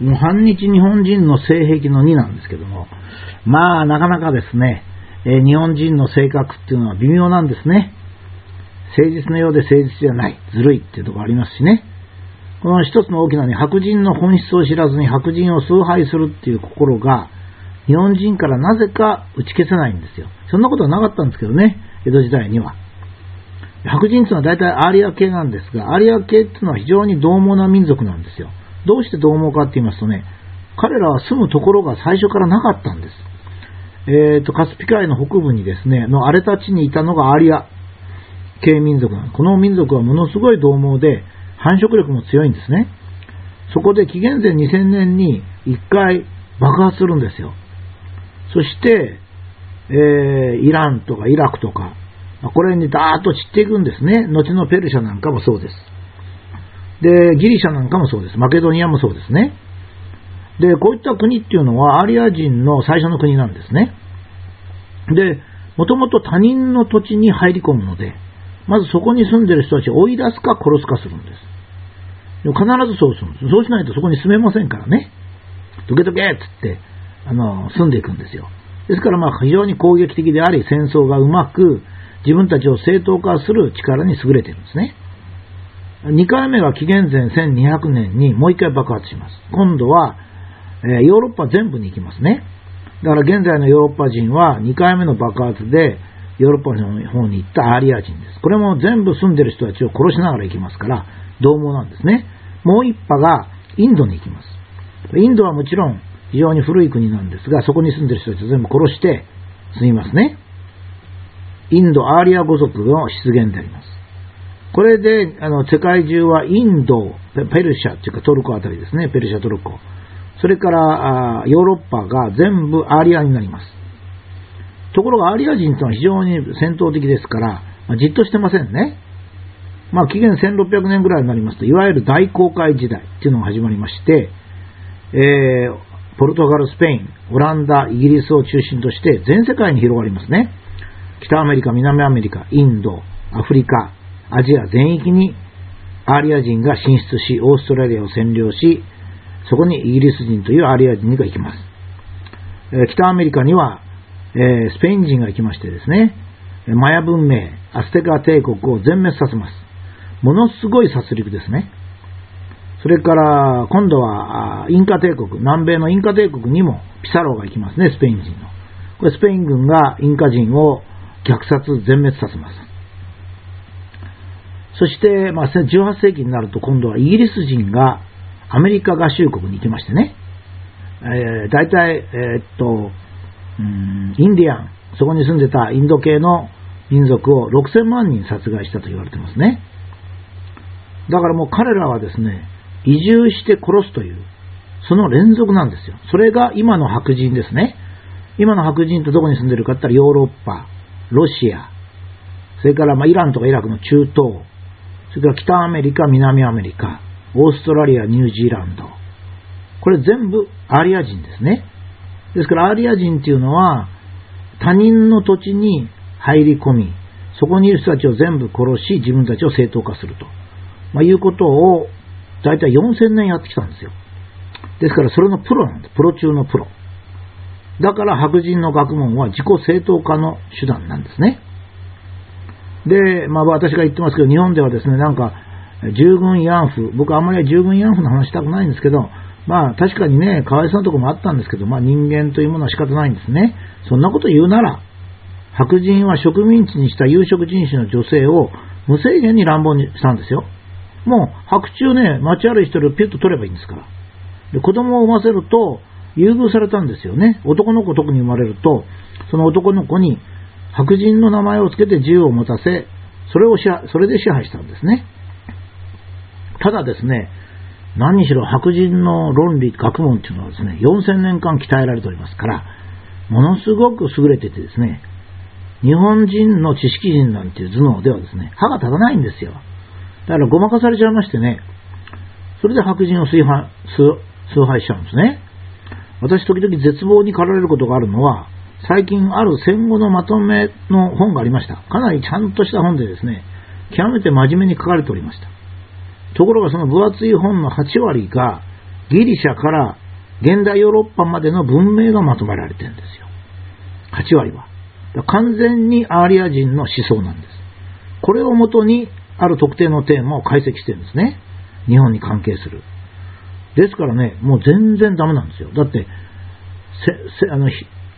もう反日日本人の性癖の2なんですけども、まあ、なかなかですね、え、日本人の性格っていうのは微妙なんですね。誠実なようで誠実じゃない、ずるいっていうところありますしね。この一つの大きなね、白人の本質を知らずに白人を崇拝するっていう心が、日本人からなぜか打ち消せないんですよ。そんなことはなかったんですけどね、江戸時代には。白人っていうのは大体アーリア系なんですが、アーリア系っていうのは非常に獰猛な民族なんですよ。どうして獰猛かって言いますとね、彼らは住むところが最初からなかったんです。えっ、ー、と、カスピ海の北部にですね、の荒れた地にいたのがアリア系民族なんです。この民族はものすごい獰猛で、繁殖力も強いんですね。そこで紀元前2000年に1回爆発するんですよ。そして、えー、イランとかイラクとか、これにダーッと散っていくんですね。後のペルシャなんかもそうです。で、ギリシャなんかもそうです。マケドニアもそうですね。で、こういった国っていうのはアリア人の最初の国なんですね。で、もともと他人の土地に入り込むので、まずそこに住んでる人たちを追い出すか殺すかするんです。でも必ずそうするんです。そうしないとそこに住めませんからね。どけどけっつって、あの、住んでいくんですよ。ですからまあ非常に攻撃的であり、戦争がうまく自分たちを正当化する力に優れてるんですね。2回目が紀元前1200年にもう1回爆発します。今度は、え、ヨーロッパ全部に行きますね。だから現在のヨーロッパ人は2回目の爆発でヨーロッパの方に行ったアーリア人です。これも全部住んでる人たちを殺しながら行きますから、獰猛なんですね。もう一派がインドに行きます。インドはもちろん非常に古い国なんですが、そこに住んでる人たちを全部殺して住みますね。インドアーリア語族の出現であります。これで、あの、世界中はインド、ペルシャっていうかトルコあたりですね、ペルシャトルコ。それからあヨーロッパが全部アーリアになります。ところがアーリア人というのは非常に戦闘的ですから、まあ、じっとしてませんね。まあ、紀元1600年ぐらいになりますと、いわゆる大航海時代っていうのが始まりまして、えー、ポルトガル、スペイン、オランダ、イギリスを中心として全世界に広がりますね。北アメリカ、南アメリカ、インド、アフリカ、アジア全域にアーリア人が進出し、オーストラリアを占領し、そこにイギリス人というアーリア人が行きます。え北アメリカには、えスペイン人が行きましてですね、マヤ文明、アステカ帝国を全滅させます。ものすごい殺戮ですね。それから、今度は、インカ帝国、南米のインカ帝国にもピサロが行きますね、スペイン人の。これスペイン軍がインカ人を虐殺、全滅させます。そして、まあ、18世紀になると今度はイギリス人がアメリカ合衆国に行きましてね、えー、大体、えー、っと、うん、インディアン、そこに住んでたインド系の民族を6000万人殺害したと言われてますね。だからもう彼らはですね、移住して殺すという、その連続なんですよ。それが今の白人ですね。今の白人ってどこに住んでるかって言ったらヨーロッパ、ロシア、それからまあイランとかイラクの中東、それから北アメリカ、南アメリカ、オーストラリア、ニュージーランド。これ全部アーリア人ですね。ですからアーリア人っていうのは他人の土地に入り込み、そこにいる人たちを全部殺し、自分たちを正当化すると、まあ、いうことを大体4000年やってきたんですよ。ですからそれのプロなんです。プロ中のプロ。だから白人の学問は自己正当化の手段なんですね。で、まあ私が言ってますけど、日本ではですね、なんか、従軍慰安婦、僕あんまり従軍慰安婦の話したくないんですけど、まあ確かにね、かわいそうなとこもあったんですけど、まあ人間というものは仕方ないんですね。そんなこと言うなら、白人は植民地にした有色人種の女性を無制限に乱暴にしたんですよ。もう白昼ね、街歩いてるピュッと取ればいいんですから。で子供を産ませると、優遇されたんですよね。男の子特に生まれると、その男の子に白人の名前を付けて自由を持たせ、それをそれで支配したんですね。ただですね、何しろ白人の論理、学問っていうのはですね、4000年間鍛えられておりますから、ものすごく優れててですね、日本人の知識人なんていう頭脳ではですね、歯が立たないんですよ。だからごまかされちゃいましてね、それで白人を崇拝崇拝しちゃうんですね。私時々絶望に駆られることがあるのは、最近ある戦後のまとめの本がありました。かなりちゃんとした本でですね、極めて真面目に書かれておりました。ところがその分厚い本の8割が、ギリシャから現代ヨーロッパまでの文明がまとめられてるんですよ。8割は。完全にアーリア人の思想なんです。これをもとにある特定のテーマを解析してるんですね。日本に関係する。ですからね、もう全然ダメなんですよ。だって、あの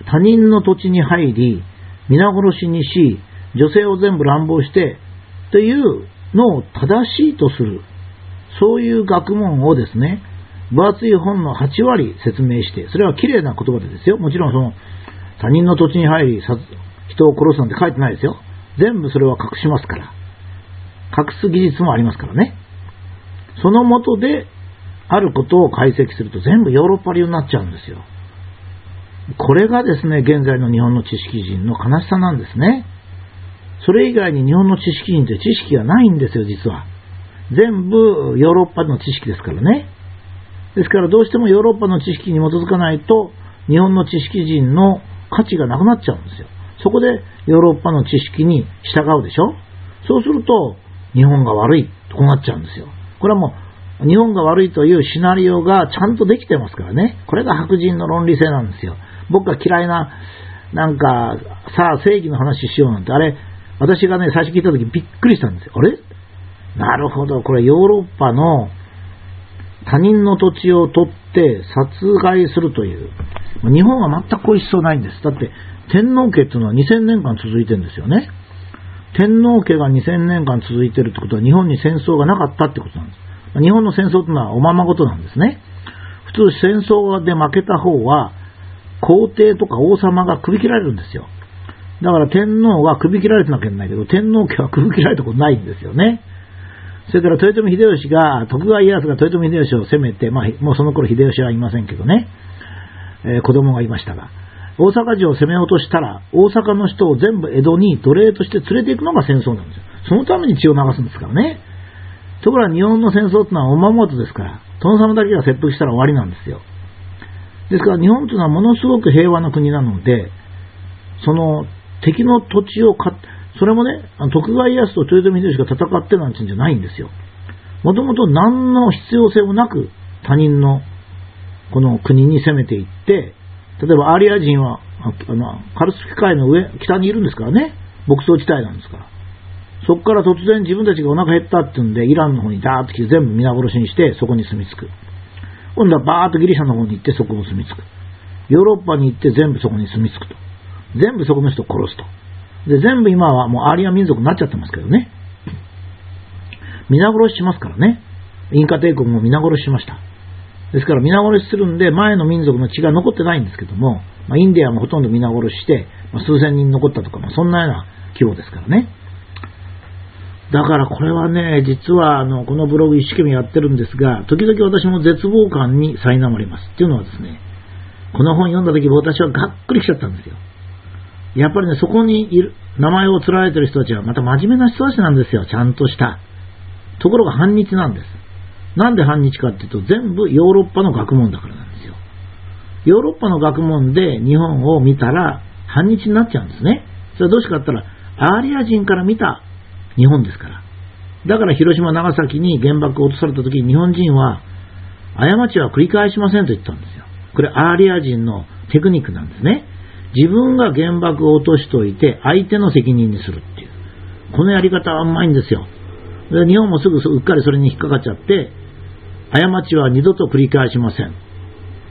他人の土地に入り、皆殺しにし、女性を全部乱暴して、というのを正しいとする。そういう学問をですね、分厚い本の8割説明して、それは綺麗な言葉でですよ。もちろんその、他人の土地に入り、人を殺すなんて書いてないですよ。全部それは隠しますから。隠す技術もありますからね。そのもとで、あることを解析すると全部ヨーロッパ流になっちゃうんですよ。これがですね、現在の日本の知識人の悲しさなんですね。それ以外に日本の知識人って知識がないんですよ、実は。全部ヨーロッパの知識ですからね。ですからどうしてもヨーロッパの知識に基づかないと、日本の知識人の価値がなくなっちゃうんですよ。そこでヨーロッパの知識に従うでしょそうすると、日本が悪いとこうなっちゃうんですよ。これはもう、日本が悪いというシナリオがちゃんとできてますからね。これが白人の論理性なんですよ。僕が嫌いな、なんか、さあ正義の話しようなんて、あれ、私がね、最初聞いた時びっくりしたんですよ。あれ？なるほど、これヨーロッパの他人の土地を取って殺害するという。日本は全くこういう思想ないんです。だって、天皇家っていうのは2000年間続いてるんですよね。天皇家が2000年間続いてるってことは日本に戦争がなかったってことなんです。日本の戦争っていうのはおままごとなんですね。普通戦争で負けた方は皇帝とか王様が首切られるんですよ。だから天皇は首切られてなきゃいけないけど、天皇家は首切られたことないんですよね。それから豊臣秀吉が、徳川家康が豊臣秀吉を攻めて、まあ、もうその頃秀吉はいませんけどね、えー、子供がいましたが、大阪城を攻め落としたら、大阪の人を全部江戸に奴隷として連れて行くのが戦争なんですよ。そのために血を流すんですからね。ところが日本の戦争ってのはおままごとですから、殿様だけが切腹したら終わりなんですよ。ですから日本というのはものすごく平和な国なので、その敵の土地を買って、それもね、徳川家康と豊臣秀吉が戦ってなんてんじゃないんですよ。もともと何の必要性もなく他人のこの国に攻めていって、例えばアーリア人はあのカルスキ海の上、北にいるんですからね、牧草地帯なんですから。そこから突然自分たちがお腹減ったって言うんで、イランの方にダーッと来て全部皆殺しにして、そこに住み着く。今度はバーッとギリシャの方に行ってそこを住み着く。ヨーロッパに行って全部そこに住み着くと。全部そこの人を殺すと。で、全部今はもうアーリア民族になっちゃってますけどね。皆殺ししますからね。インカ帝国も皆殺ししました。ですから皆殺しするんで、前の民族の血が残ってないんですけども、まあ、インディアもほとんど皆殺しして、まあ、数千人残ったとか、まあ、そんなような規模ですからね。だからこれはね、実はあのこのブログ一生懸命やってるんですが、時々私も絶望感に苛まれます。っていうのはですね、この本読んだ時私はがっくりきちゃったんですよ。やっぱりね、そこにいる、名前を連られてる人たちはまた真面目な人たちなんですよ。ちゃんとした。ところが反日なんです。なんで反日かっていうと、全部ヨーロッパの学問だからなんですよ。ヨーロッパの学問で日本を見たら反日になっちゃうんですね。それはどうしてかって言ったら、アーリア人から見た日本ですから。だから広島、長崎に原爆を落とされた時に日本人は、過ちは繰り返しませんと言ったんですよ。これアーリア人のテクニックなんですね。自分が原爆を落としといて、相手の責任にするっていう。このやり方はうまいんですよ。で日本もすぐうっかりそれに引っかかっちゃって、過ちは二度と繰り返しません。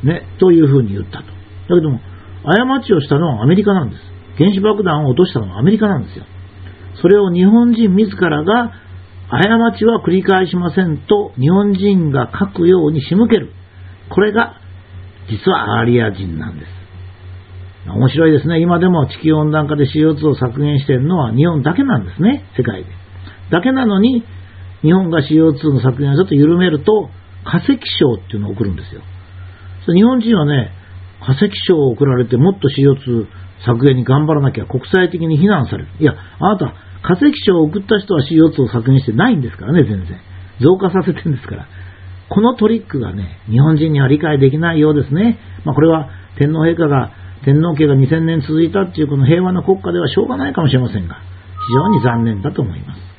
ね、というふうに言ったと。だけども、過ちをしたのはアメリカなんです。原子爆弾を落としたのはアメリカなんですよ。それを日本人自らが、過ちは繰り返しませんと日本人が書くように仕向ける。これが、実はアーリア人なんです。面白いですね。今でも地球温暖化で CO2 を削減しているのは日本だけなんですね。世界で。だけなのに、日本が CO2 の削減をちょっと緩めると、化石賞っていうのを送るんですよ。日本人はね、化石賞を送られてもっと CO2 削減に頑張らなきゃ国際的に非難される。いや、あなた、化石賞を送った人は CO2 を削減してないんですからね、全然。増加させてるんですから。このトリックがね、日本人には理解できないようですね。まあ、これは天皇陛下が天皇家が2000年続いたっていうこの平和な国家ではしょうがないかもしれませんが、非常に残念だと思います。